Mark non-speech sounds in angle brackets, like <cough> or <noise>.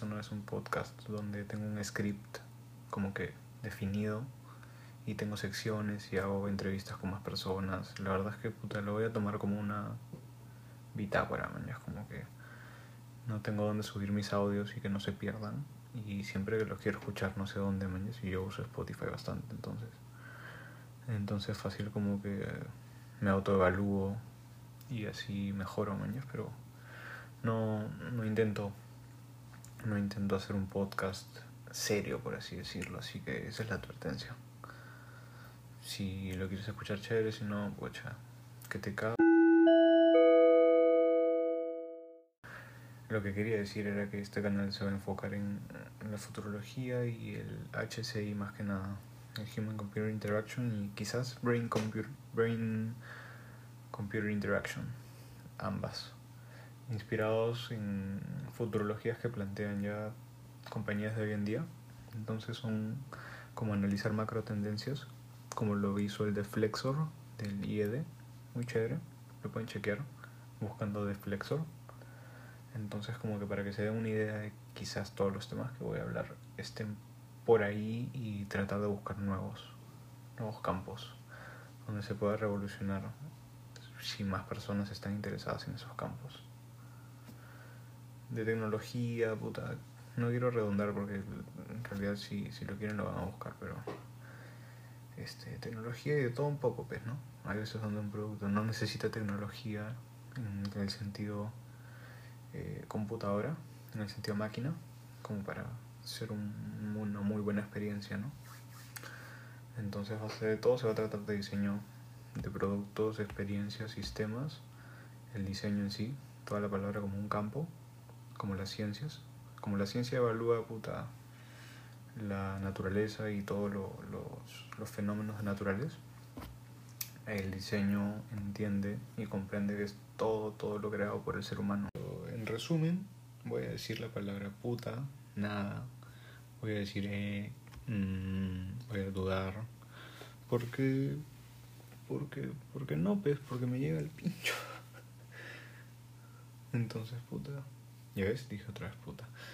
esto no es un podcast donde tengo un script como que definido y tengo secciones y hago entrevistas con más personas. La verdad es que puta, lo voy a tomar como una bitácora, man. Es como que no tengo dónde subir mis audios y que no se pierdan. Y siempre que los quiero escuchar no sé dónde, man. Y yo uso Spotify bastante, entonces. Entonces fácil como que me autoevalúo y así mejoro, man. Pero no, no intento no intento hacer un podcast serio, por así decirlo, así que esa es la advertencia. Si lo quieres escuchar chévere, si no, pocha, que te cago. Lo que quería decir era que este canal se va a enfocar en la futurología y el HCI más que nada, el Human Computer Interaction y quizás Brain Computer, Brain Computer Interaction, ambas, inspirados en futurologías que plantean ya compañías de hoy en día. Entonces son como analizar macro tendencias, como lo hizo el Deflexor del IED, muy chévere, lo pueden chequear buscando Deflexor. Entonces como que para que se den una idea de quizás todos los temas que voy a hablar estén por ahí y tratar de buscar nuevos, nuevos campos donde se pueda revolucionar si más personas están interesadas en esos campos. De tecnología, puta, no quiero redondar porque en realidad si, si lo quieren lo van a buscar, pero este, tecnología y de todo un poco, pues, ¿no? Hay veces donde un producto no necesita tecnología en el sentido eh, computadora, en el sentido máquina, como para ser un, una muy buena experiencia, ¿no? Entonces de todo se va a tratar de diseño de productos, experiencias, sistemas, el diseño en sí, toda la palabra como un campo, como las ciencias, como la ciencia evalúa puta la naturaleza y todos lo, los, los fenómenos naturales, el diseño entiende y comprende que es todo, todo lo creado por el ser humano. En resumen, voy a decir la palabra puta, nada, voy a decir eh, mmm, voy a dudar, porque, porque, porque no, pues, porque me llega el pincho. <laughs> Entonces, puta, ya ves, dije otra vez puta.